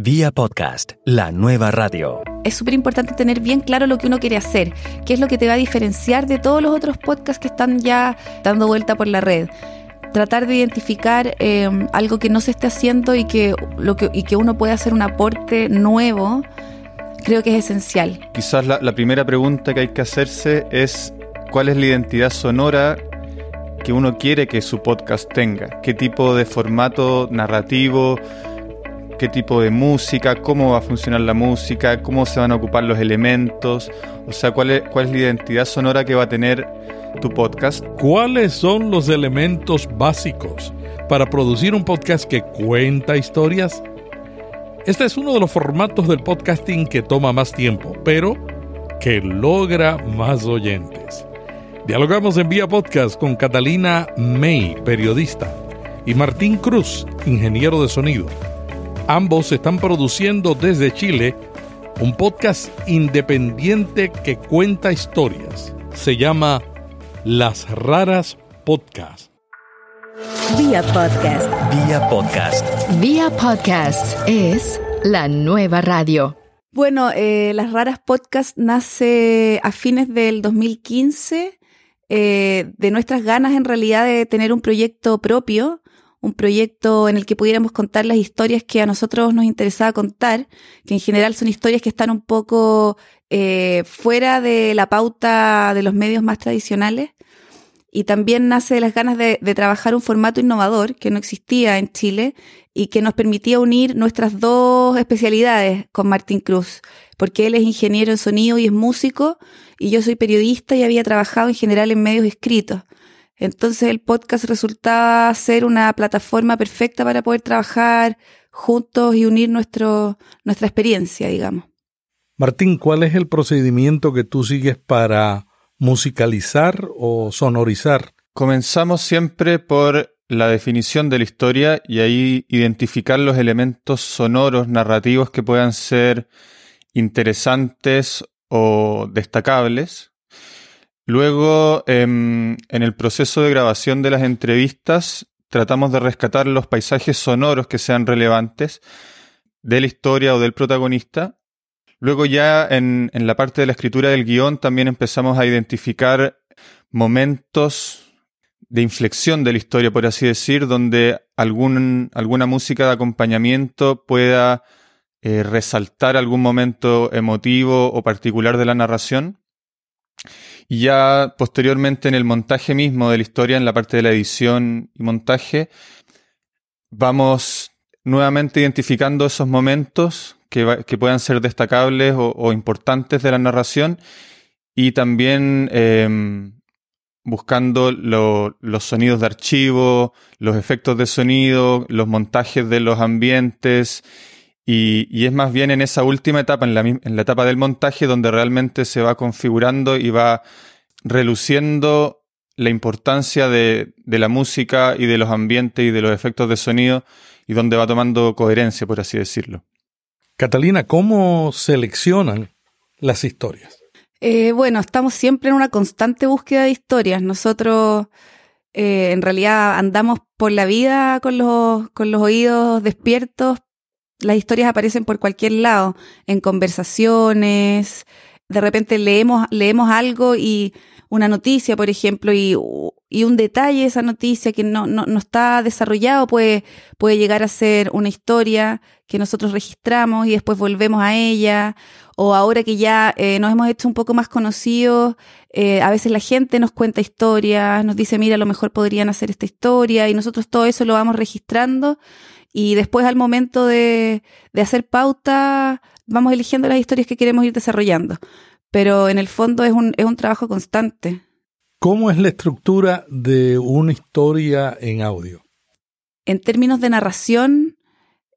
Vía podcast, la nueva radio. Es súper importante tener bien claro lo que uno quiere hacer, qué es lo que te va a diferenciar de todos los otros podcasts que están ya dando vuelta por la red. Tratar de identificar eh, algo que no se esté haciendo y que, lo que, y que uno pueda hacer un aporte nuevo, creo que es esencial. Quizás la, la primera pregunta que hay que hacerse es cuál es la identidad sonora que uno quiere que su podcast tenga, qué tipo de formato narrativo, qué tipo de música, cómo va a funcionar la música, cómo se van a ocupar los elementos, o sea, cuál es, cuál es la identidad sonora que va a tener tu podcast. ¿Cuáles son los elementos básicos para producir un podcast que cuenta historias? Este es uno de los formatos del podcasting que toma más tiempo, pero que logra más oyentes. Dialogamos en vía podcast con Catalina May, periodista, y Martín Cruz, ingeniero de sonido. Ambos están produciendo desde Chile un podcast independiente que cuenta historias. Se llama Las Raras Podcast. Vía podcast. Vía podcast. Vía podcast es la nueva radio. Bueno, eh, Las Raras Podcast nace a fines del 2015 eh, de nuestras ganas en realidad de tener un proyecto propio un proyecto en el que pudiéramos contar las historias que a nosotros nos interesaba contar, que en general son historias que están un poco eh, fuera de la pauta de los medios más tradicionales. Y también nace de las ganas de, de, trabajar un formato innovador que no existía en Chile y que nos permitía unir nuestras dos especialidades con Martín Cruz, porque él es ingeniero en sonido y es músico, y yo soy periodista y había trabajado en general en medios escritos. Entonces el podcast resultaba ser una plataforma perfecta para poder trabajar juntos y unir nuestro, nuestra experiencia, digamos. Martín, ¿cuál es el procedimiento que tú sigues para musicalizar o sonorizar? Comenzamos siempre por la definición de la historia y ahí identificar los elementos sonoros, narrativos que puedan ser interesantes o destacables. Luego, em, en el proceso de grabación de las entrevistas, tratamos de rescatar los paisajes sonoros que sean relevantes de la historia o del protagonista. Luego ya en, la parte de la escritura del guion también empezamos a identificar momentos de inflexión de la historia, por así decir, donde alguna música de acompañamiento pueda eh, resaltar algún momento emotivo o particular de la narración. Y ya posteriormente en el montaje mismo de la historia, en la parte de la edición y montaje, vamos nuevamente identificando esos momentos que, puedan ser destacables o, importantes de la narración y también eh, buscando lo, los sonidos de archivo, los efectos de sonido, los montajes de los ambientes y, y, es más bien en esa última etapa, en la, en la etapa del montaje, donde realmente se va configurando y va reluciendo la importancia de, de, la música y de los ambientes y de los efectos de sonido y donde va tomando coherencia, por así decirlo. Catalina, ¿cómo seleccionan las historias? Eh, bueno, estamos siempre en una constante búsqueda de historias. Nosotros eh, en realidad andamos por la vida con los, con los oídos despiertos las historias aparecen por cualquier lado, en conversaciones, de repente leemos, leemos algo y una noticia, por ejemplo, y, y un detalle de esa noticia que no, no, no, está desarrollado puede, puede llegar a ser una historia que nosotros registramos y después volvemos a ella. O ahora que ya eh, nos hemos hecho un poco más conocidos, eh, a veces la gente nos cuenta historias, nos dice, mira, a lo mejor podrían hacer esta historia y nosotros todo eso lo vamos registrando y después al momento de, de hacer pauta vamos eligiendo las historias que queremos ir desarrollando. Pero en el fondo es un, es un trabajo constante. ¿Cómo es la estructura de una historia en audio? En términos de narración,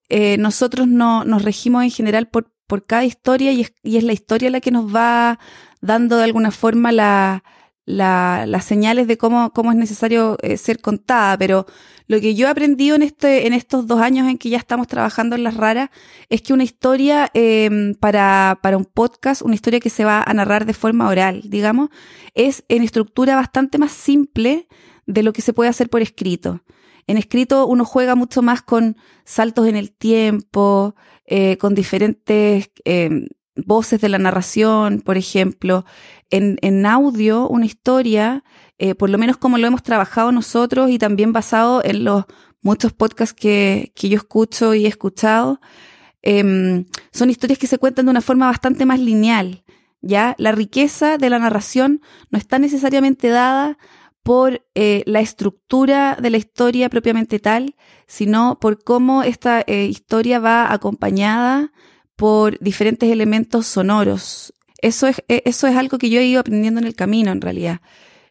eh, nosotros no, nos regimos en general por, por cada historia y es, y es, la historia la que nos va dando de alguna forma la, la, las señales de cómo, cómo es necesario eh, ser contada, pero lo que yo he aprendido en, este, en estos dos años en que ya estamos trabajando en las raras es que una historia eh, para, para un podcast, una historia que se va a narrar de forma oral, digamos, es en estructura bastante más simple de lo que se puede hacer por escrito. En escrito uno juega mucho más con saltos en el tiempo, eh, con diferentes eh, voces de la narración, por ejemplo. En, en audio, una historia, eh, por lo menos como lo hemos trabajado nosotros y también basado en los muchos podcasts que, que yo escucho y he escuchado, em, son historias que se cuentan de una forma bastante más lineal. ¿ya? La riqueza de la narración no está necesariamente dada por eh, la estructura de la historia propiamente tal, sino por cómo esta eh, historia va acompañada por diferentes elementos sonoros. Eso es, e, eso es algo que yo he ido aprendiendo en el camino, en realidad.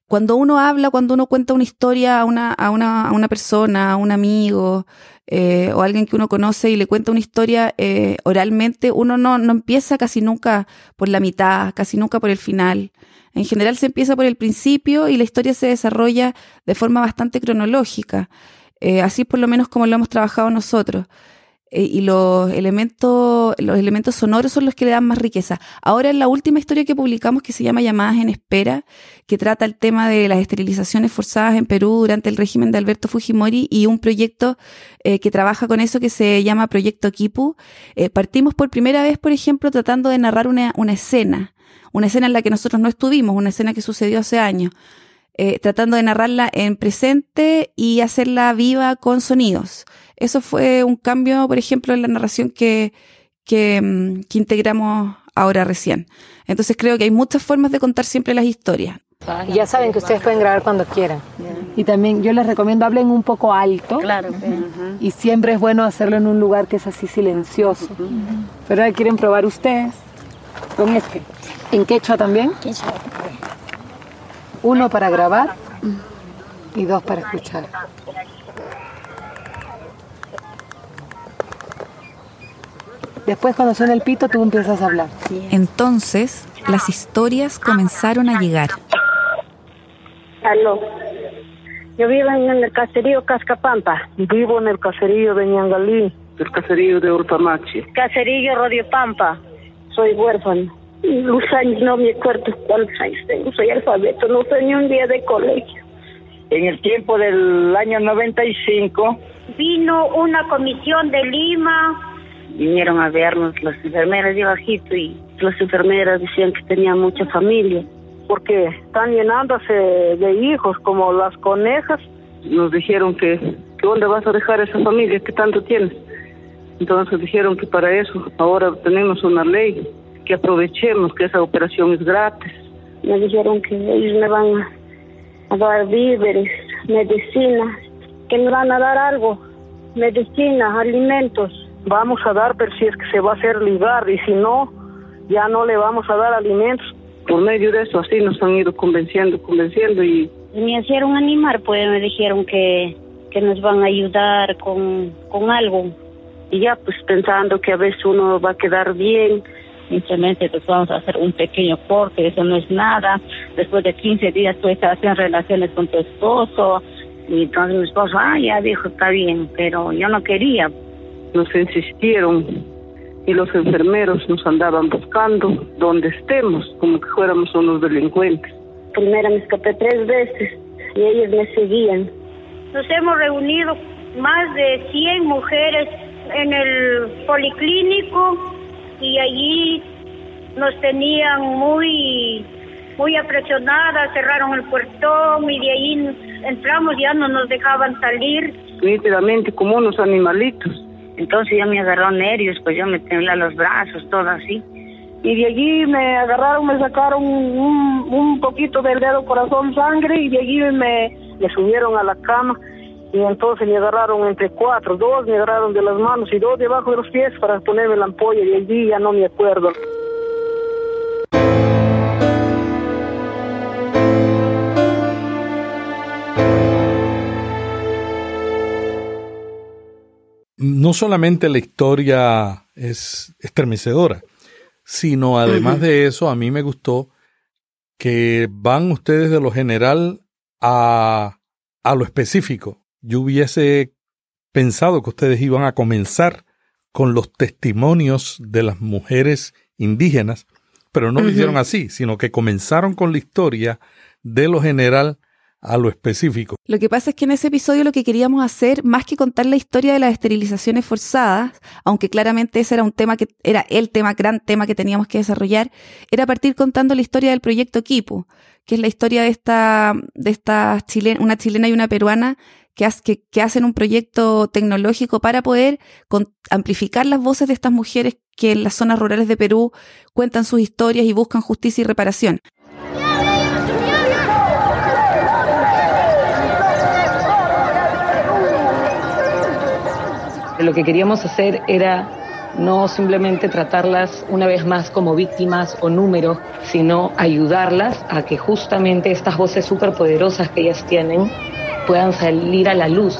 Cuando uno habla, cuando uno cuenta una historia a una, a una, a una persona, a un amigo eh, o a alguien que uno conoce y le cuenta una historia eh, oralmente, uno no, no empieza casi nunca por la mitad, casi nunca por el final. En general se empieza por el principio y la historia se desarrolla de forma bastante cronológica. Eh, así por lo menos como lo hemos trabajado nosotros. Eh, y los elementos, los elementos sonoros son los que le dan más riqueza. Ahora en la última historia que publicamos que se llama Llamadas en Espera, que trata el tema de las esterilizaciones forzadas en Perú durante el régimen de Alberto Fujimori y un proyecto eh, que trabaja con eso que se llama Proyecto Kipu. Eh, partimos por primera vez, por ejemplo, tratando de narrar una, una escena, una escena en la que nosotros no estuvimos, una escena que sucedió hace años. tratando de narrarla en presente y hacerla viva con sonidos. Eso fue un cambio, por ejemplo, en la narración que, que, mm, que integramos ahora recién. Entonces creo que hay muchas formas de contar siempre las historias. Y ya saben que ustedes pueden grabar cuando quieran. Y también yo les recomiendo hablen un poco alto. Claro. Y siempre es bueno hacerlo en un lugar que es así silencioso. Pero ahora quieren probar ustedes. ¿Con este? ¿En quechua también? Quechua. Uno para grabar y dos para escuchar. Después cuando suena el pito tú empiezas a hablar. Entonces las historias comenzaron a llegar. Aló. Yo vivo en el caserío Cascapampa. Vivo en el caserío de Ñangalí. El caserío de Urpamachi. Caserío Rodio Pampa. Soy huérfano. Los años no me acuerdo cuántos años tengo. Soy alfabeto. No soy ni un día de colegio. En el tiempo del año 95. Vino una comisión de Lima vinieron a vernos las enfermeras de bajito y las enfermeras decían que tenían mucha familia. Porque están llenándose de hijos como las conejas. Nos dijeron que, que ¿dónde vas a dejar esa familia que tanto tienes? Entonces dijeron que para eso ahora tenemos una ley, que aprovechemos que esa operación es gratis. Me dijeron que ellos me van a dar víveres, medicinas, que me van a dar algo, medicinas, alimentos vamos a dar, pero si es que se va a hacer ligar y si no, ya no le vamos a dar alimentos. Por medio de eso así nos han ido convenciendo, convenciendo y... Me hicieron animar, pues me dijeron que, que nos van a ayudar con, con algo. Y ya pues pensando que a veces uno va a quedar bien, simplemente pues vamos a hacer un pequeño corte, eso no es nada. Después de 15 días tú estás haciendo relaciones con tu esposo. Y entonces mi esposo, ah, ya dijo, está bien, pero yo no quería, nos insistieron y los enfermeros nos andaban buscando donde estemos, como que fuéramos unos delincuentes. Primero me escapé tres veces y ellos me seguían. Nos hemos reunido más de 100 mujeres en el policlínico y allí nos tenían muy muy apresionadas, cerraron el puertón y de ahí entramos ya no nos dejaban salir. Literalmente como unos animalitos. Entonces ya me agarró nervios, pues yo me temblé los brazos, todo así. Y de allí me agarraron, me sacaron un, poquito del dedo corazón sangre y de allí me, me subieron a la cama y entonces me agarraron entre cuatro, dos me agarraron de las manos y dos debajo de los pies para ponerme la ampolla y allí ya no me acuerdo. No solamente la historia es estremecedora, sino además de eso, a mí me gustó que van ustedes de lo general a, a lo específico. Yo hubiese pensado que ustedes iban a comenzar con los testimonios de las mujeres indígenas, pero no lo hicieron así, sino que comenzaron con la historia de lo general a lo específico. Lo que pasa es que en ese episodio lo que queríamos hacer, más que contar la historia de las esterilizaciones forzadas, aunque claramente ese era un tema que era el tema, gran tema que teníamos que desarrollar, era partir contando la historia del proyecto Kipu, que es la historia de esta, de esta chilena, una chilena y una peruana que, que, hacen un proyecto tecnológico para poder amplificar las voces de estas mujeres que en las zonas rurales de Perú cuentan sus historias y buscan justicia y reparación. Lo que queríamos hacer era no simplemente tratarlas una vez más como víctimas o números, sino ayudarlas a que justamente estas voces superpoderosas que ellas tienen puedan salir a la luz.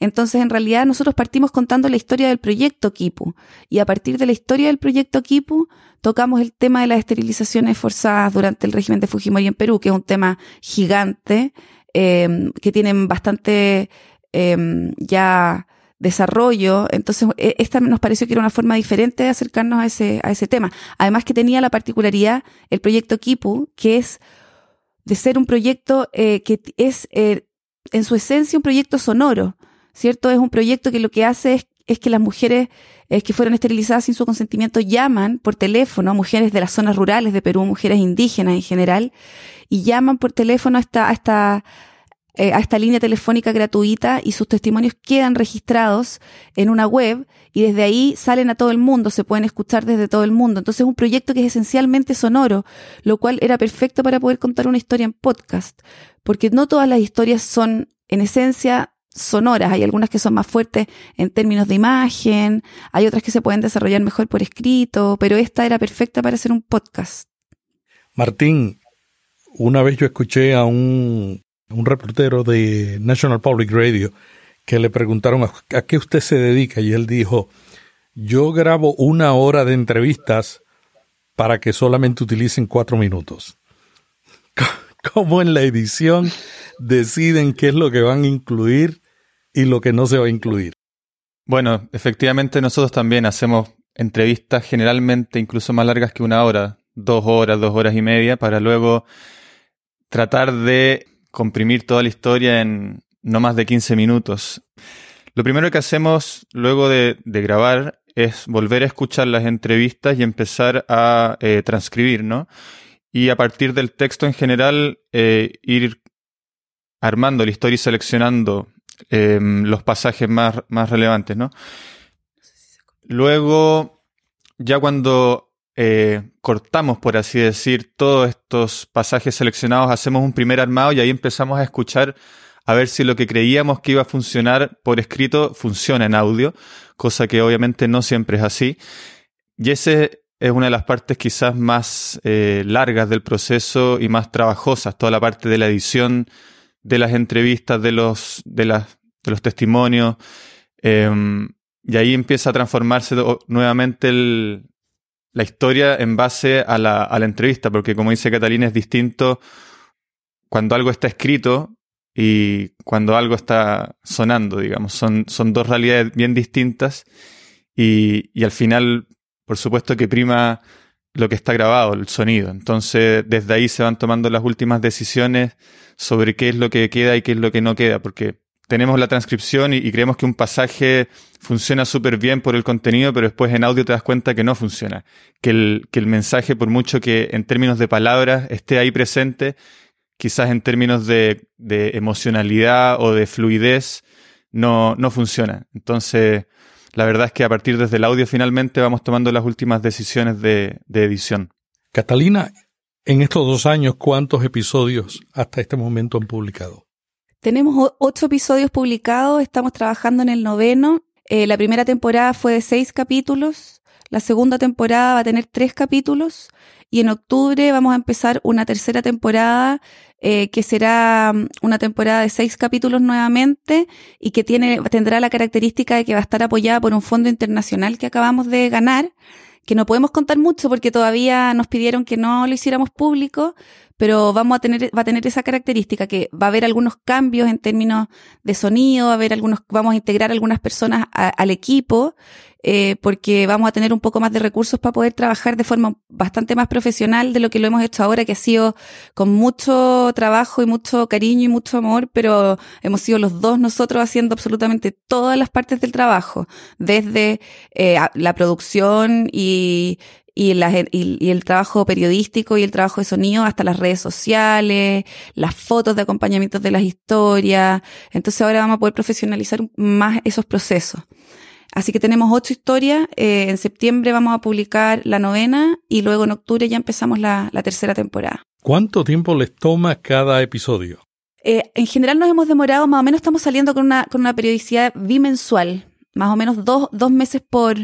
Entonces, en realidad, nosotros partimos contando la historia del proyecto Kipu. Y a partir de la historia del proyecto Kipu, tocamos el tema de las esterilizaciones forzadas durante el régimen de Fujimori en Perú, que es un tema gigante, eh, que tienen bastante eh, ya desarrollo. Entonces, e, esta nos pareció que era una forma diferente de acercarnos a ese, a ese tema. Además que tenía la particularidad, el proyecto Kipu, que es de ser un proyecto eh, que es eh, en su esencia un proyecto sonoro, ¿cierto? Es un proyecto que lo que hace es, es que las mujeres eh, que fueron esterilizadas sin su consentimiento llaman por teléfono, mujeres de las zonas rurales de Perú, mujeres indígenas en general, y llaman por teléfono a a esta, a esta línea telefónica gratuita y sus testimonios quedan registrados en una web y desde ahí salen a todo el mundo, se pueden escuchar desde todo el mundo. Entonces es un proyecto que es esencialmente sonoro, lo cual era perfecto para poder contar una historia en podcast, porque no todas las historias son en esencia sonoras, hay algunas que son más fuertes en términos de imagen, hay otras que se pueden desarrollar mejor por escrito, pero esta era perfecta para hacer un podcast. Martín, una vez yo escuché a un, un reportero de National Public Radio que le preguntaron a, qué usted se dedica y él dijo, yo grabo una hora de entrevistas para que solamente utilicen cuatro minutos. ¿Cómo en la edición deciden qué es lo que van a incluir y lo que no se va a incluir? Bueno, efectivamente nosotros también hacemos entrevistas generalmente incluso más largas que una hora, dos horas, dos horas y media, para luego tratar de comprimir toda la historia en, no más de 15 minutos. Lo primero que hacemos luego de, grabar es volver a escuchar las entrevistas y empezar a eh, transcribir, ¿no? Y a partir del texto en general, eh, ir armando la historia y seleccionando em, los pasajes más, más relevantes, ¿no? Luego, ya cuando eh, cortamos, por así decir, todos estos pasajes seleccionados, hacemos un primer armado y ahí empezamos a escuchar a ver si lo que creíamos que iba a funcionar por escrito funciona en audio, cosa que obviamente no siempre es así. Y ese es una de las partes quizás más eh, largas del proceso y más trabajosas, toda la parte de la edición de las entrevistas, de los, de las, de los testimonios. Em, y ahí empieza a transformarse nuevamente la historia en base a la, a la entrevista, porque como dice Catalina, es distinto cuando algo está escrito y cuando algo está sonando, digamos. Son, son dos realidades bien distintas y, y, al final, por supuesto que prima lo que está grabado, el sonido. Entonces, desde ahí se van tomando las últimas decisiones sobre qué es lo que queda y qué es lo que no queda, porque tenemos la transcripción y, creemos que un pasaje funciona súper bien por el contenido, pero después en audio te das cuenta que no funciona. Que el, que el mensaje, por mucho que en términos de palabras esté ahí presente, quizás en términos de, emocionalidad o de fluidez no, no funciona. Entonces, la verdad es que a partir desde el audio finalmente vamos tomando las últimas decisiones de, de edición. Catalina, en estos dos años, ¿cuántos episodios hasta este momento han publicado? Tenemos ocho episodios publicados, estamos trabajando en el noveno. Eh, la primera temporada fue de seis capítulos, la segunda temporada va a tener tres capítulos y en octubre vamos a empezar una tercera temporada eh, que será mm, una temporada de seis capítulos nuevamente y que tiene, tendrá la característica de que va a estar apoyada por un fondo internacional que acabamos de ganar, que no podemos contar mucho porque todavía nos pidieron que no lo hiciéramos público, pero vamos a tener, va a tener esa característica que va a haber algunos cambios en términos de sonido, va a haber algunos, vamos a integrar algunas personas al equipo eh, porque vamos a tener un poco más de recursos para poder trabajar de forma bastante más profesional de lo que lo hemos hecho ahora, que ha sido con mucho trabajo y mucho cariño y mucho amor, pero hemos sido los dos nosotros haciendo absolutamente todas las partes del trabajo, desde eh, la producción y, y, y, el trabajo periodístico y el trabajo de sonido hasta las redes sociales, las fotos de acompañamiento de las historias. Entonces ahora vamos a poder profesionalizar más esos procesos. Así que tenemos ocho historias. Eh, en septiembre vamos a publicar la novena y luego en octubre ya empezamos la, la tercera temporada. ¿Cuánto tiempo les toma cada episodio? Eh, en general nos hemos demorado, más o menos estamos saliendo con una, con una periodicidad bimensual, más o menos dos, dos meses por,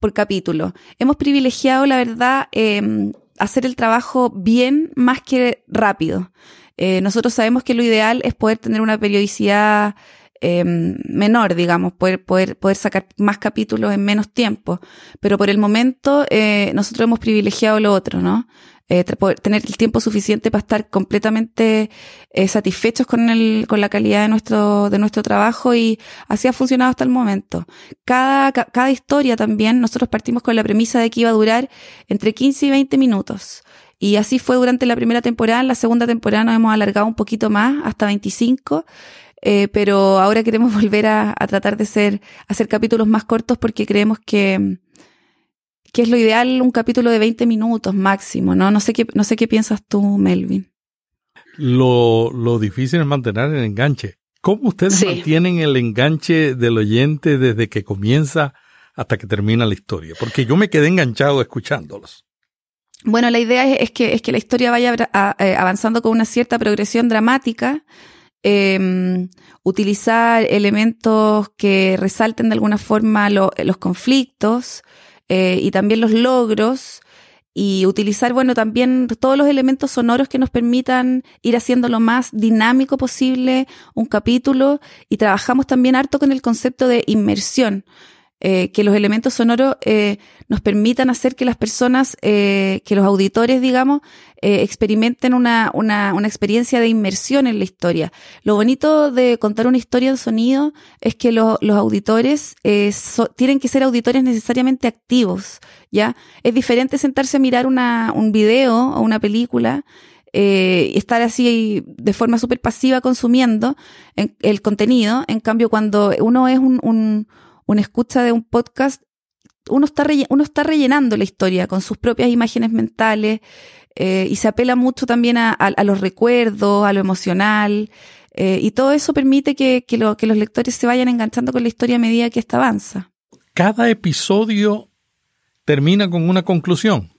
por capítulo. Hemos privilegiado, la verdad, eh, hacer el trabajo bien más que rápido. Eh, nosotros sabemos que lo ideal es poder tener una periodicidad eh, menor, digamos, poder, poder, poder sacar más capítulos en menos tiempo. Pero por el momento eh, nosotros hemos privilegiado lo otro, ¿no? Eh, tener el tiempo suficiente para estar completamente eh, satisfechos con, el, con la calidad de nuestro, de nuestro trabajo y así ha funcionado hasta el momento. Cada, cada historia también, nosotros partimos con la premisa de que iba a durar entre 15 y 20 minutos. Y así fue durante la primera temporada. En la segunda temporada nos hemos alargado un poquito más, hasta 25. Eh, pero ahora queremos volver a, a tratar de ser, hacer capítulos más cortos porque creemos que, que es lo ideal un capítulo de 20 minutos máximo, ¿no? No sé qué, no sé qué piensas tú, Melvin. Lo, lo difícil es mantener el enganche. ¿Cómo ustedes mantienen el enganche del oyente desde que comienza hasta que termina la historia? Porque yo me quedé enganchado escuchándolos. Bueno, la idea es, que, es que la historia vaya eh, avanzando con una cierta progresión dramática, em, utilizar elementos que resalten de alguna forma los conflictos, eh, y también los logros y utilizar, bueno, también todos los elementos sonoros que nos permitan ir haciendo lo más dinámico posible un capítulo y trabajamos también harto con el concepto de inmersión. Eh, que los elementos sonoros eh, nos permitan hacer que las personas, eh, que los auditores, digamos, eh, experimenten una, una, una, experiencia de inmersión en la historia. Lo bonito de contar una historia en sonido es que los auditores eh, tienen que ser auditores necesariamente activos, ¿ya? Es diferente sentarse a mirar una, un video o una película eh, estar así de forma súper pasiva consumiendo el contenido. En cambio, cuando uno es un, un una escucha de un podcast, uno está, uno está rellenando la historia con sus propias imágenes mentales eh, y se apela mucho también a, los recuerdos, a lo emocional. Eh, y todo eso permite que, que, los lectores se vayan enganchando con la historia a medida que ésta avanza. Cada episodio termina con una conclusión.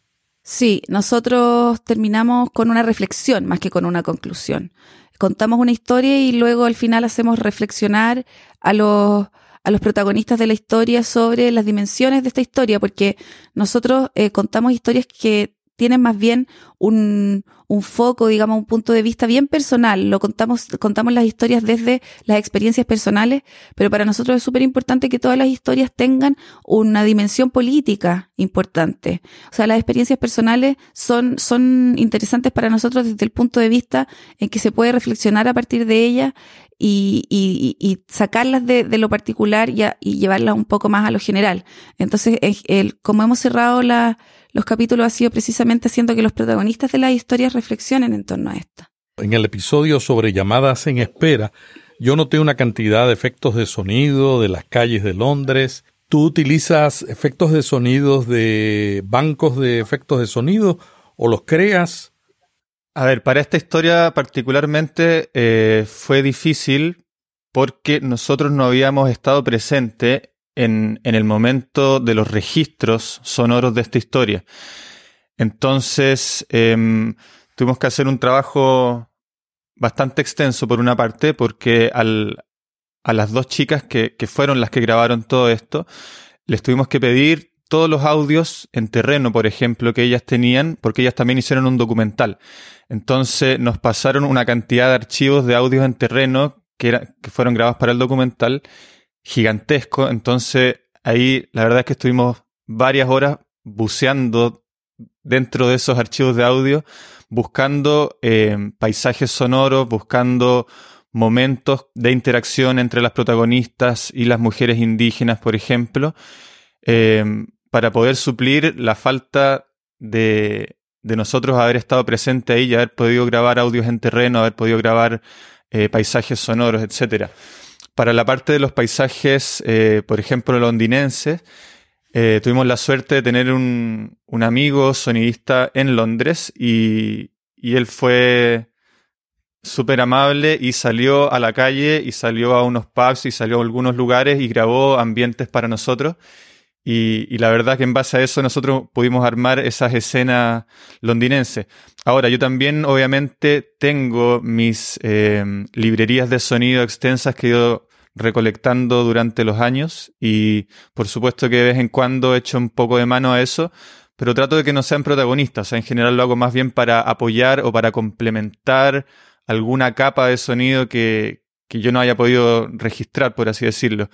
Sí, nosotros terminamos con una reflexión más que con una conclusión. Contamos una historia y luego al final hacemos reflexionar a los, a los protagonistas de la historia sobre las dimensiones de esta historia, porque nosotros eh, contamos historias que tienen más bien un, un, foco, digamos, un punto de vista bien personal. Lo contamos, contamos las historias desde las experiencias personales, pero para nosotros es súper importante que todas las historias tengan una dimensión política importante. O sea, las experiencias personales son, son interesantes para nosotros desde el punto de vista en que se puede reflexionar a partir de ellas y, sacarlas de, lo particular y, llevarlas un poco más a lo general. Entonces, el, como hemos cerrado los capítulos ha sido precisamente haciendo que los protagonistas de las historias reflexionen en torno a esto. En el episodio sobre llamadas en espera, yo noté una cantidad de efectos de sonido de las calles de Londres. ¿Tú utilizas efectos de sonidos de bancos de efectos de sonido o los creas? A ver, para esta historia particularmente eh, fue difícil porque nosotros no habíamos estado presentes en, en el momento de los registros sonoros de esta historia. Entonces, em, tuvimos que hacer un trabajo bastante extenso por una parte, porque al, a las dos chicas que, que fueron las que grabaron todo esto, les tuvimos que pedir todos los audios en terreno, por ejemplo, que ellas tenían, porque ellas también hicieron un documental. Entonces nos pasaron una cantidad de archivos de audios en terreno que, fueron grabados para el documental gigantesco. Entonces, ahí la verdad es que estuvimos varias horas buceando dentro de esos archivos de audio, buscando eh, paisajes sonoros, buscando momentos de interacción entre las protagonistas y las mujeres indígenas, por ejemplo. eh, para poder suplir la falta de, de nosotros haber estado presente ahí y haber podido grabar audios en terreno, haber podido grabar eh, paisajes sonoros, etc. Para la parte de los paisajes, eh, por ejemplo, londinenses, eh, tuvimos la suerte de tener un, un amigo sonidista en Londres y, y él fue súper amable y salió a la calle y salió a unos pubs y salió a algunos lugares y grabó ambientes para nosotros. Y, la verdad que en base a eso nosotros pudimos armar esas escenas londinenses. Ahora, yo también obviamente tengo mis eh, librerías de sonido extensas que he ido recolectando durante los años y por supuesto que de vez en cuando he hecho un poco de mano a eso, pero trato de que no sean protagonistas. En general lo hago más bien para apoyar o para complementar alguna capa de sonido que, que yo no haya podido registrar, por así decirlo.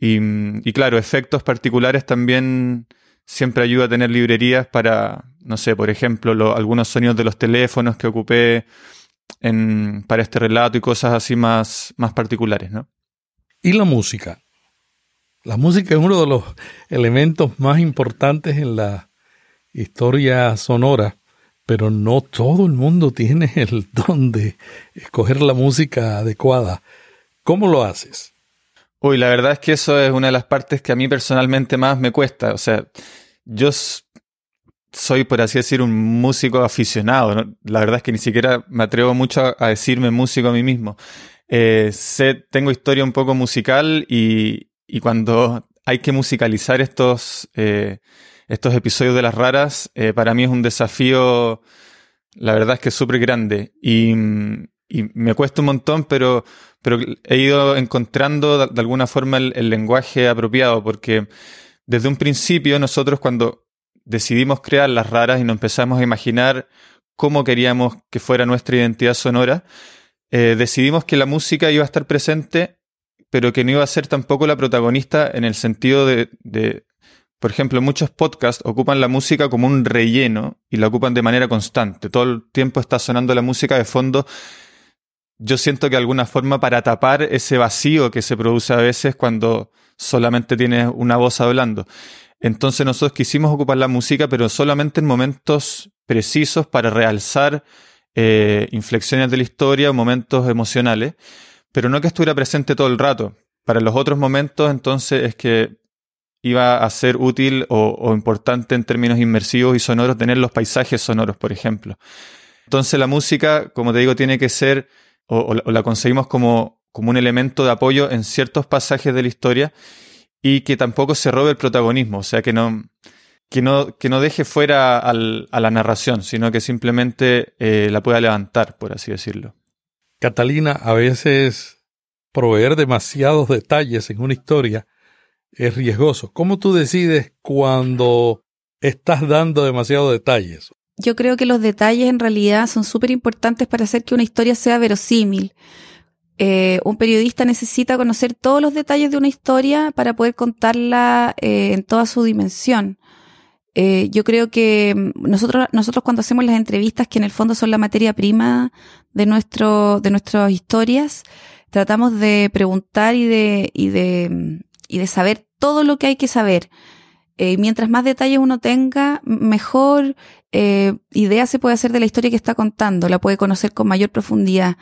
Y, claro, efectos particulares también siempre ayuda a tener librerías para, no sé, por ejemplo, algunos sonidos de los teléfonos que ocupé en, para este relato y cosas así más, más particulares, ¿no? ¿Y la música? La música es uno de los elementos más importantes en la historia sonora, pero no todo el mundo tiene el don de escoger la música adecuada. ¿Cómo lo haces? Uy, la verdad es que eso es una de las partes que a mí personalmente más me cuesta. O sea, yo soy, por así decir, un músico aficionado. La verdad es que ni siquiera me atrevo mucho a, decirme músico a mí mismo. Eh, sé, tengo historia un poco musical y, y cuando hay que musicalizar estos, eh, estos episodios de las raras, eh, para mí es un desafío, la verdad es que súper grande. Y, y me cuesta un montón, pero pero he ido encontrando de, alguna forma el, lenguaje apropiado, porque desde un principio nosotros cuando decidimos crear las raras y nos empezamos a imaginar cómo queríamos que fuera nuestra identidad sonora, eh, decidimos que la música iba a estar presente, pero que no iba a ser tampoco la protagonista en el sentido de, de por ejemplo, muchos podcasts ocupan la música como un relleno y la ocupan de manera constante. Todo el tiempo está sonando la música de fondo yo siento que alguna forma para tapar ese vacío que se produce a veces cuando solamente tienes una voz hablando. Entonces nosotros quisimos ocupar la música, pero solamente en momentos precisos para realzar eh, inflexiones de la historia momentos emocionales, pero no que estuviera presente todo el rato. Para los otros momentos, entonces, es que iba a ser útil o, o importante en términos inmersivos y sonoros tener los paisajes sonoros, por ejemplo. Entonces la música, como te digo, tiene que ser o, la conseguimos como, como un elemento de apoyo en ciertos pasajes de la historia y que tampoco se robe el protagonismo, o sea, que no, que no, que no deje fuera al, a la narración, sino que simplemente eh, la pueda levantar, por así decirlo. Catalina, a veces proveer demasiados detalles en una historia es riesgoso. ¿Cómo tú decides cuando estás dando demasiados detalles? Yo creo que los detalles en realidad son súper importantes para hacer que una historia sea verosímil. Eh, un periodista necesita conocer todos los detalles de una historia para poder contarla eh, en toda su dimensión. Eh, yo creo que mm, nosotros, nosotros cuando hacemos las entrevistas, que en el fondo son la materia prima de nuestro, de nuestras historias, tratamos de preguntar y de, y de, mm, y de saber todo lo que hay que saber. Eh, mientras más detalles uno tenga, mejor eh, idea se puede hacer de la historia que está contando, la puede conocer con mayor profundidad.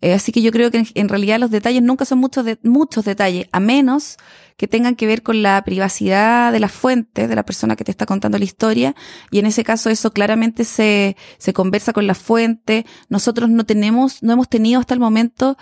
Eh, así que yo creo que en, realidad los detalles nunca son muchos, de, muchos detalles, a menos que tengan que ver con la privacidad de las fuentes de la persona que te está contando la historia. Y en ese caso eso claramente se, se conversa con la fuente. Nosotros no tenemos, no hemos tenido hasta el momento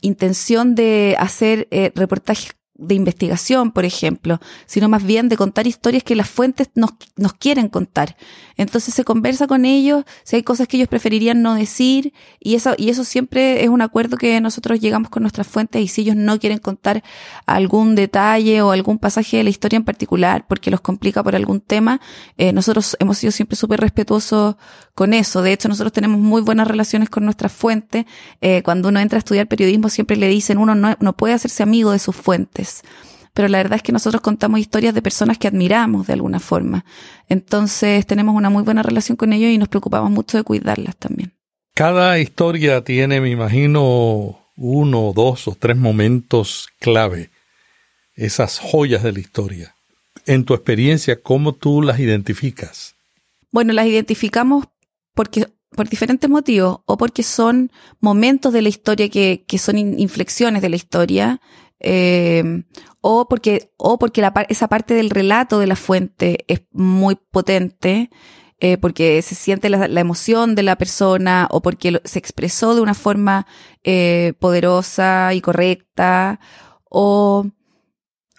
intención de hacer eh, reportajes de investigación, por ejemplo, sino más bien de contar historias que las fuentes nos, nos quieren contar. Entonces se conversa con ellos, si hay cosas que ellos preferirían no decir, y eso, y eso siempre es un acuerdo que nosotros llegamos con nuestras fuentes, y si ellos no quieren contar algún detalle o algún pasaje de la historia en particular, porque los complica por algún tema, eh, nosotros hemos sido siempre súper respetuosos con eso. De hecho, nosotros tenemos muy buenas relaciones con nuestras fuentes. Eh, cuando uno entra a estudiar periodismo, siempre le dicen, uno no, no puede hacerse amigo de sus fuentes pero la verdad es que nosotros contamos historias de personas que admiramos de alguna forma. Entonces tenemos una muy buena relación con ellos y nos preocupamos mucho de cuidarlas también. Cada historia tiene, me imagino, uno, dos o tres momentos clave, esas joyas de la historia. En tu experiencia, ¿cómo tú las identificas? Bueno, las identificamos porque por diferentes motivos, o porque son momentos de la historia que, que son inflexiones de la historia, eh, o porque, o porque esa parte del relato de la fuente es muy potente, eh, porque se siente la, emoción de la persona, o porque se expresó de una forma eh, poderosa y correcta, o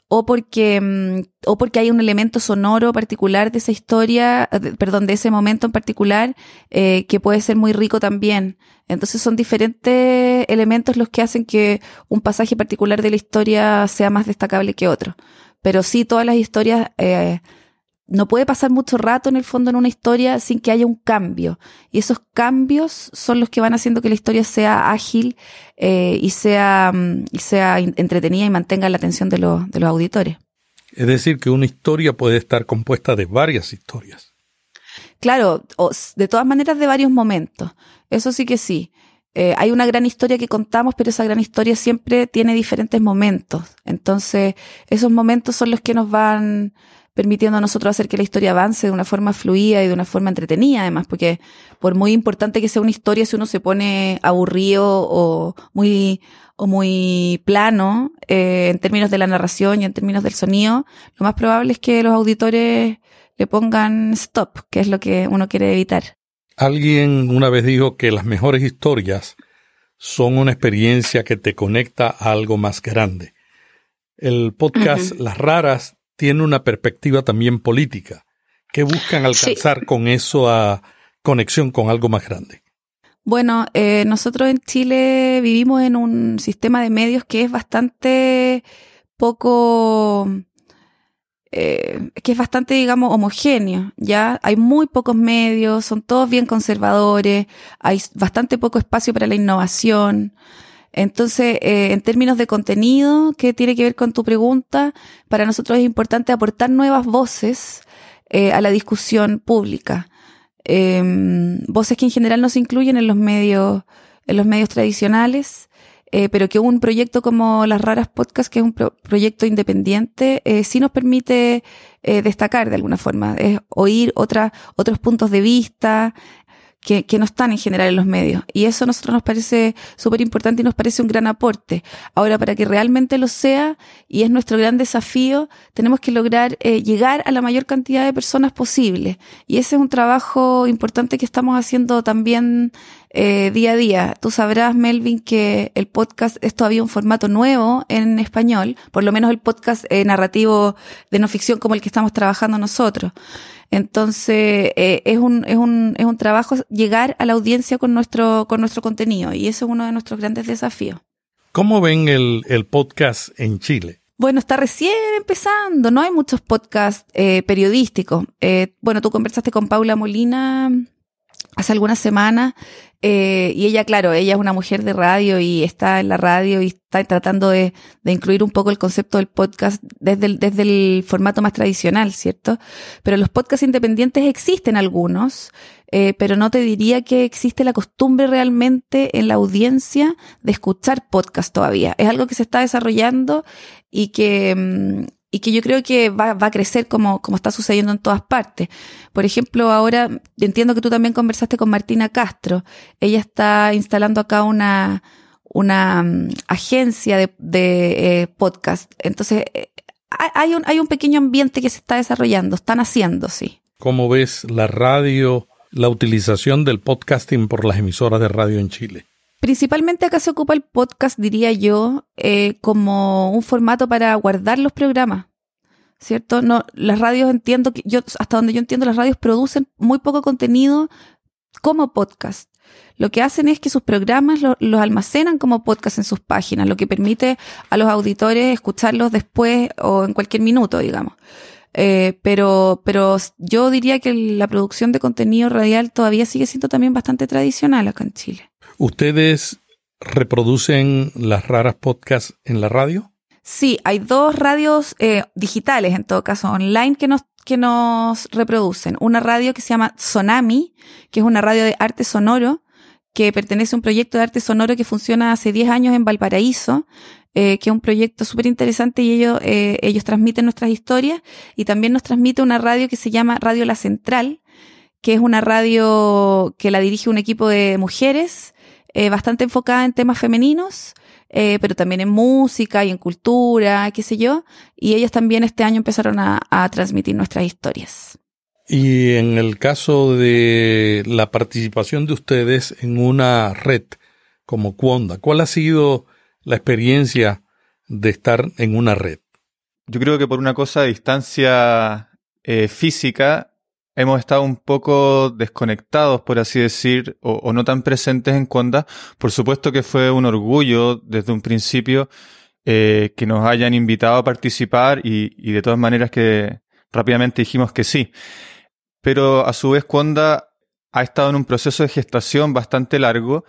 o porque, mm, o porque hay un elemento sonoro particular de esa historia, perdón, de ese momento en particular, eh, que puede ser muy rico también. Entonces son diferentes elementos los que hacen que un pasaje particular de la historia sea más destacable que otro. Pero sí, todas las historias eh, no puede pasar mucho rato en el fondo en una historia sin que haya un cambio. Y esos cambios son los que van haciendo que la historia sea ágil eh, y, sea, mm, y sea entretenida y mantenga la atención de, de los auditores. Es decir, que una historia puede estar compuesta de varias historias. Claro, de todas maneras de varios momentos. Eso sí que sí. Eh, hay una gran historia que contamos, pero esa gran historia siempre tiene diferentes momentos. Entonces, esos momentos son los que nos van permitiendo a nosotros hacer que la historia avance de una forma fluida y de una forma entretenida, además, porque por muy importante que sea una historia, si uno se pone aburrido o muy, o muy plano eh, en términos de la narración y en términos del sonido, lo más probable es que los auditores le pongan stop, que es lo que uno quiere evitar. Alguien una vez dijo que las mejores historias son una experiencia que te conecta a algo más grande. El podcast Las Raras tiene una perspectiva también política. que buscan alcanzar con eso a conexión con algo más grande? Bueno, eh, nosotros en Chile vivimos en un sistema de medios que es bastante poco, eh, que es bastante, digamos, homogéneo. Ya hay muy pocos medios, son todos bien conservadores, hay bastante poco espacio para la innovación. Entonces, eh, en términos de contenido, que tiene que ver con tu pregunta, para nosotros es importante aportar nuevas voces eh, a la discusión pública. Em, voces que en general no se incluyen en los medios, en los medios tradicionales, eh, pero que un proyecto como Las Raras Podcast, que es un proyecto independiente, sí nos permite destacar de alguna forma, es oír otros puntos de vista, que, que, no están en general en los medios. Y eso a nosotros nos parece súper importante y nos parece un gran aporte. Ahora, para que realmente lo sea, y es nuestro gran desafío, tenemos que lograr eh, llegar a la mayor cantidad de personas posible. Y ese es un trabajo importante que estamos haciendo también eh, día a día. Tú sabrás, Melvin, que el podcast es todavía un formato nuevo en español, por lo menos el podcast eh, narrativo de no ficción como el que estamos trabajando nosotros. Entonces, eh, es, un, es, un, es un trabajo llegar a la audiencia con nuestro, con nuestro contenido y eso es uno de nuestros grandes desafíos. ¿Cómo ven el, el podcast en Chile? Bueno, está recién empezando, no hay muchos podcasts eh, periodísticos. Eh, bueno, tú conversaste con Paula Molina hace algunas semanas eh, y ella, claro, ella es una mujer de radio y está en la radio y está tratando de, de incluir un poco el concepto del podcast desde el, formato más tradicional, ¿cierto? Pero los podcasts independientes existen algunos, eh, pero no te diría que existe la costumbre realmente en la audiencia de escuchar podcast todavía. Es algo que se está desarrollando y que, mm, y que yo creo que va, va, a crecer como, como está sucediendo en todas partes. Por ejemplo, ahora entiendo que tú también conversaste con Martina Castro. Ella está instalando acá una, una um, agencia de, de eh, podcast. Entonces, eh, hay, un, hay un pequeño ambiente que se está desarrollando, están haciendo, sí. ¿Cómo ves la radio, la utilización del podcasting por las emisoras de radio en Chile? Principalmente acá se ocupa el podcast, diría yo, eh, como un formato para guardar los programas. ¿Cierto? No, las radios entiendo que yo, hasta donde yo entiendo, las radios producen muy poco contenido como podcast. Lo que hacen es que sus programas los almacenan como podcast en sus páginas, lo que permite a los auditores escucharlos después o en cualquier minuto, digamos. Eh, pero, pero yo diría que la producción de contenido radial todavía sigue siendo también bastante tradicional acá en Chile. ¿Ustedes reproducen las raras podcasts en la radio? Sí, hay dos radios eh, digitales, en todo caso, online, que nos, que nos reproducen. Una radio que se llama Sonami, que es una radio de arte sonoro, que pertenece a un proyecto de arte sonoro que funciona hace 10 años en Valparaíso, eh, que es un proyecto súper interesante y ellos, eh, ellos transmiten nuestras historias y también nos transmite una radio que se llama Radio La Central, que es una radio que la dirige un equipo de mujeres eh, bastante enfocada en temas femeninos, eh, pero también en música y en cultura, qué sé yo, y ellos también este año empezaron a, a transmitir nuestras historias. Y en el caso de la participación de ustedes en una red como Cuonda, ¿cuál ha sido la experiencia de estar en una red? Yo creo que por una cosa de distancia eh, física hemos estado un poco desconectados, por así decir, o, no tan presentes en Conda. Por supuesto que fue un orgullo desde un principio eh, que nos hayan invitado a participar y, de todas maneras que rápidamente dijimos que sí. Pero a su vez Conda ha estado en un proceso de gestación bastante largo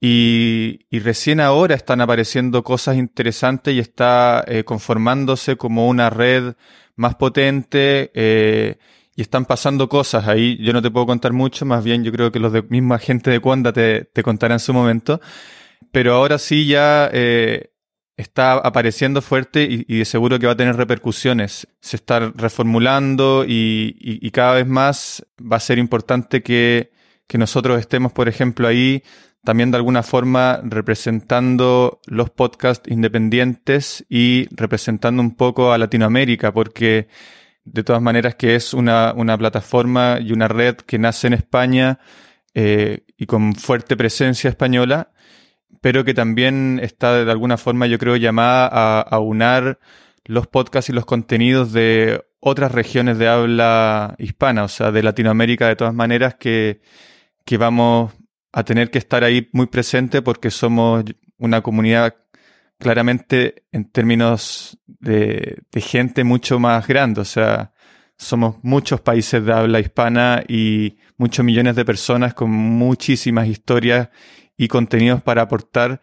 y, y, recién ahora están apareciendo cosas interesantes y está eh, conformándose como una red más potente eh, y están pasando cosas ahí. Yo no te puedo contar mucho, más bien yo creo que los de misma gente de Cuanda te, te contarán en su momento. Pero ahora sí ya eh, está apareciendo fuerte y, y, seguro que va a tener repercusiones. Se está reformulando y, y, y cada vez más va a ser importante que, que nosotros estemos, por ejemplo, ahí también de alguna forma representando los podcasts independientes y representando un poco a Latinoamérica, porque de todas maneras que es una, una plataforma y una red que nace en España eh, y con fuerte presencia española, pero que también está de alguna forma, yo creo, llamada a, a unar los podcasts y los contenidos de otras regiones de habla hispana, o sea, de Latinoamérica de todas maneras, que, que vamos a tener que estar ahí muy presente porque somos una comunidad claramente en términos de, gente mucho más grande. O sea, somos muchos países de habla hispana y muchos millones de personas con muchísimas historias y contenidos para aportar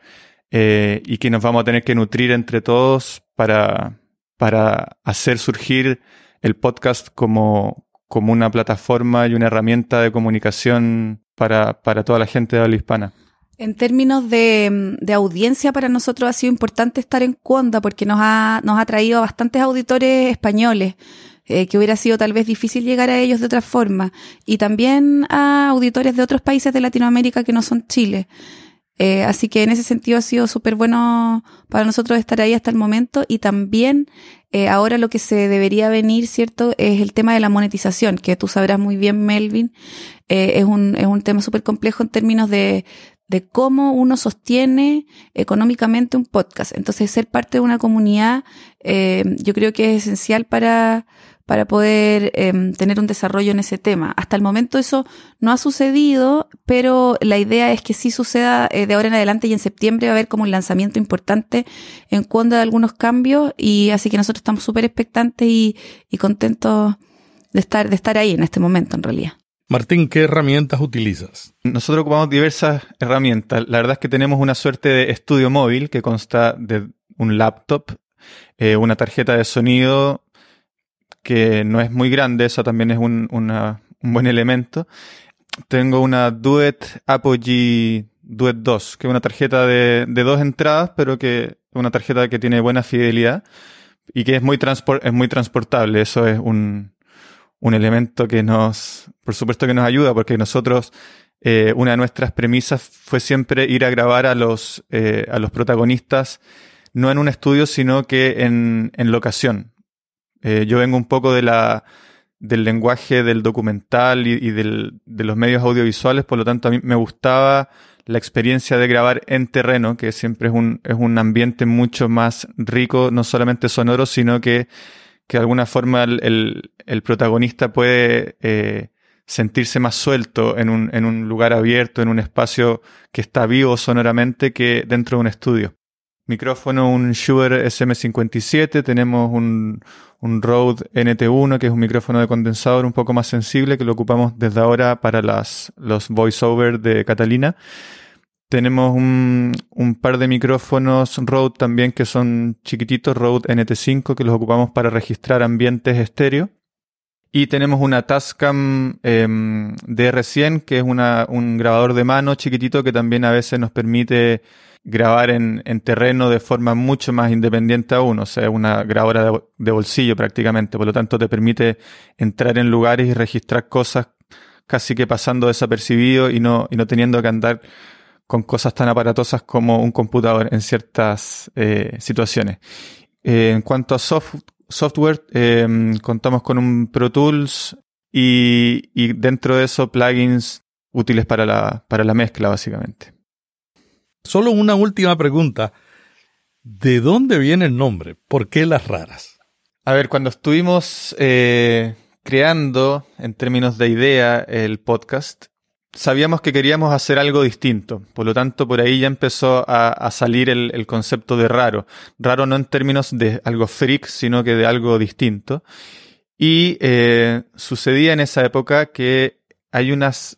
eh, y que nos vamos a tener que nutrir entre todos para, para hacer surgir el podcast como, como una plataforma y una herramienta de comunicación para, para toda la gente de habla hispana. En términos de, de, audiencia, para nosotros ha sido importante estar en Cuonda porque nos ha, nos ha traído a bastantes auditores españoles, eh, que hubiera sido tal vez difícil llegar a ellos de otra forma, y también a auditores de otros países de Latinoamérica que no son Chile. Eh, así que en ese sentido ha sido súper bueno para nosotros estar ahí hasta el momento y también eh, ahora lo que se debería venir, ¿cierto? Es el tema de la monetización, que tú sabrás muy bien, Melvin. Es, un, es un tema súper complejo en términos de, de cómo uno sostiene económicamente un podcast. Entonces, ser parte de una comunidad, eh, yo creo que es esencial para, para poder eh, tener un desarrollo en ese tema. Hasta el momento eso no ha sucedido, pero la idea es que sí suceda eh, de ahora en adelante y en septiembre va a haber como un lanzamiento importante en cuanto a algunos cambios y así que nosotros estamos súper expectantes y, y contentos de estar, de estar ahí en este momento en realidad. Martín, ¿qué herramientas utilizas? Nosotros ocupamos diversas herramientas. La verdad es que tenemos una suerte de estudio móvil que consta de un laptop, eh, una tarjeta de sonido que no es muy grande, eso también es un, buen elemento. Tengo una Duet Apogee Duet 2, que es una tarjeta de, dos entradas, pero que una tarjeta que tiene buena fidelidad y que es muy, transport, es muy transportable. Eso es un, un elemento que nos, por supuesto que nos ayuda, porque nosotros, eh, una de nuestras premisas fue siempre ir a grabar a los, eh, a los protagonistas, no en un estudio, sino que en, en locación. Eh, yo vengo un poco de la, del lenguaje del documental y, y del, de los medios audiovisuales, por lo tanto a mí me gustaba la experiencia de grabar en terreno, que siempre es un, es un ambiente mucho más rico, no solamente sonoro, sino que, que de alguna forma el, el, protagonista puede eh, sentirse más suelto en un, en un lugar abierto, en un espacio que está vivo sonoramente que dentro de un estudio. Micrófono, un Shure SM57, tenemos un, un Rode NT1, que es un micrófono de condensador un poco más sensible, que lo ocupamos desde ahora para las, los voiceover de Catalina. Tenemos un, par de micrófonos Rode también que son chiquititos, Rode NT5, que los ocupamos para registrar ambientes estéreo. Y tenemos una Tascam eh, DR100, que es un grabador de mano chiquitito que también a veces nos permite grabar en, terreno de forma mucho más independiente aún, o sea, una grabadora de, bolsillo prácticamente, por lo tanto te permite entrar en lugares y registrar cosas casi que pasando desapercibido y no, y no teniendo que andar con cosas tan aparatosas como un computador en ciertas eh, situaciones. Eh, en cuanto a software, eh, contamos con un Pro Tools y, y, dentro de eso plugins útiles para la, para la mezcla, básicamente. Solo una última pregunta. ¿De dónde viene el nombre? ¿Por qué las raras? A ver, cuando estuvimos creando, en términos de idea, el podcast, sabíamos que queríamos hacer algo distinto. Por lo tanto, por ahí ya empezó a, salir el, concepto de raro. Raro no en términos de algo freak, sino que de algo distinto. Y eh, sucedía en esa época que hay unas,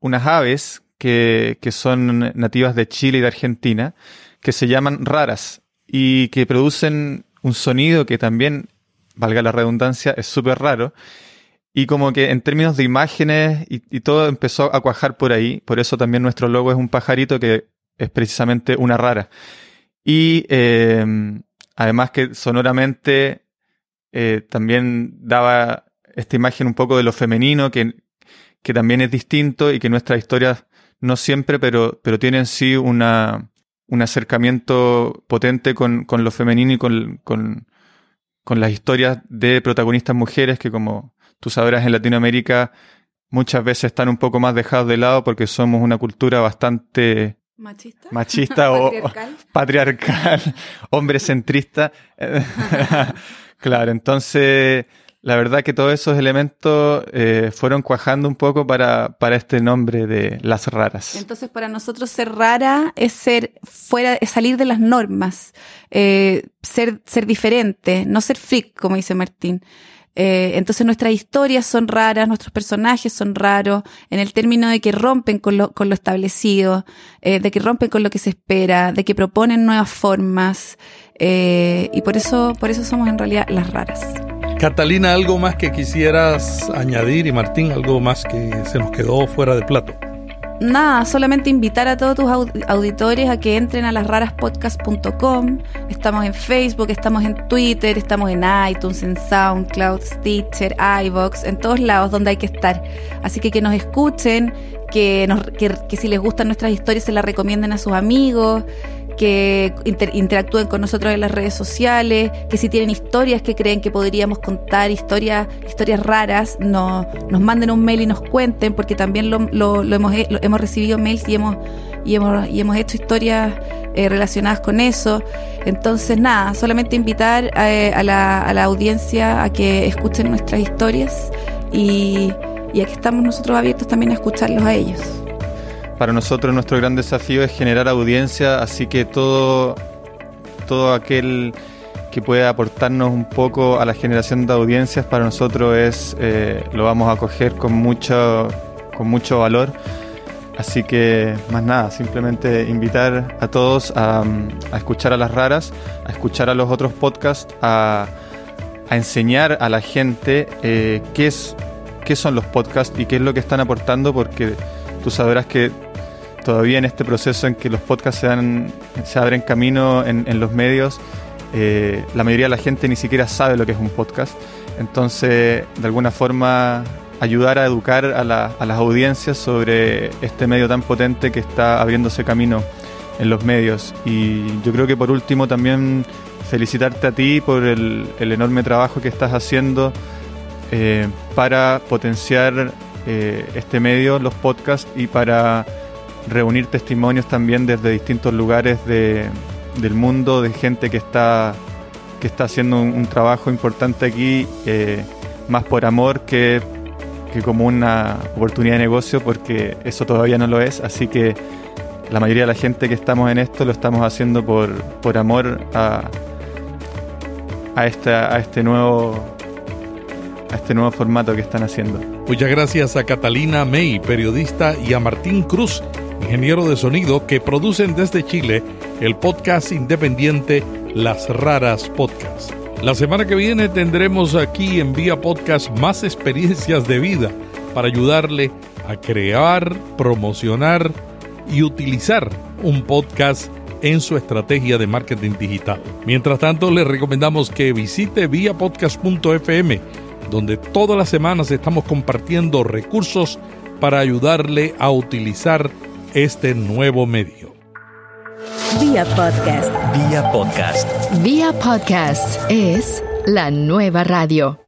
unas aves que, que son nativas de Chile y de Argentina, que se llaman raras y que producen un sonido que también, valga la redundancia, es súper raro y como que en términos de imágenes y, todo empezó a cuajar por ahí. Por eso también nuestro logo es un pajarito que es precisamente una rara. Y em, además que sonoramente eh, también daba esta imagen un poco de lo femenino, que, que también es distinto y que nuestras historias no siempre, pero, pero tienen sí una, un acercamiento potente con, con lo femenino y con, con, con las historias de protagonistas mujeres que como tú sabrás, en Latinoamérica muchas veces están un poco más dejados de lado porque somos una cultura bastante machista, machista o patriarcal, hombre centrista. claro, entonces la verdad que todos esos elementos eh, fueron cuajando un poco para, para este nombre de las raras. Entonces, para nosotros ser rara es ser fuera, es salir de las normas, eh, ser, ser diferente, no ser freak, como dice Martín. Eh, entonces nuestras historias son raras, nuestros personajes son raros, en el término de que rompen con lo, con lo establecido, eh, de que rompen con lo que se espera, de que proponen nuevas formas, y por eso, por eso somos en realidad las raras. Catalina, ¿algo más que quisieras añadir? Y Martín, ¿algo más que se nos quedó fuera de plato? nada, solamente invitar a todos tus auditores a que entren a lasraraspodcast.com. Estamos en Facebook, estamos en Twitter, estamos en iTunes, en SoundCloud, Stitcher, iVox, en todos lados donde hay que estar. Así que que nos escuchen, que, nos, que si les gustan nuestras historias se las recomienden a sus amigos, que interactúen con nosotros en las redes sociales, que si tienen historias que creen que podríamos contar, historias, historias raras, no, nos manden un mail y nos cuenten, porque también lo, lo, hemos, hemos recibido mails y hemos, y hemos, y hemos hecho historias eh, relacionadas con eso. Entonces, nada, solamente invitar eh, a, la, a la audiencia a que escuchen nuestras historias y, y aquí estamos nosotros abiertos también a escucharlos a ellos. Para nosotros nuestro gran desafío es generar audiencia, así que todo, todo aquel que pueda aportarnos un poco a la generación de audiencias para nosotros es eh, lo vamos a coger con mucho, con mucho valor. Así que más nada, simplemente invitar a todos a, escuchar a las raras, a escuchar a los otros podcasts, a, enseñar a la gente eh, qué, es, qué son los podcasts y qué es lo que están aportando, porque tú sabrás que todavía en este proceso en que los podcasts se, dan, se abren camino en, los medios, eh, la mayoría de la gente ni siquiera sabe lo que es un podcast. Entonces, de alguna forma, ayudar a educar a, las audiencias sobre este medio tan potente que está abriéndose camino en los medios. Y yo creo que por último también felicitarte a ti por el, enorme trabajo que estás haciendo eh, para potenciar eh, este medio, los podcasts, y para reunir testimonios también desde distintos lugares de, del mundo, de gente que está, que está haciendo un, trabajo importante aquí, eh, más por amor que, que como una oportunidad de negocio, porque eso todavía no lo es. Así que la mayoría de la gente que estamos en esto lo estamos haciendo por, por amor a, a, esta, a este nuevo a este nuevo formato que están haciendo. Muchas gracias a Catalina May, periodista, y a Martín Cruz, ingeniero de sonido, que producen desde Chile el podcast independiente Las Raras Podcast. La semana que viene tendremos aquí en Vía Podcast más experiencias de vida para ayudarle a crear, promocionar y utilizar un podcast en su estrategia de marketing digital. Mientras tanto, les recomendamos que visite viapodcast.fm, donde todas las semanas estamos compartiendo recursos para ayudarle a utilizar este nuevo medio. Vía Podcast. Vía Podcast. Vía Podcast es la nueva radio.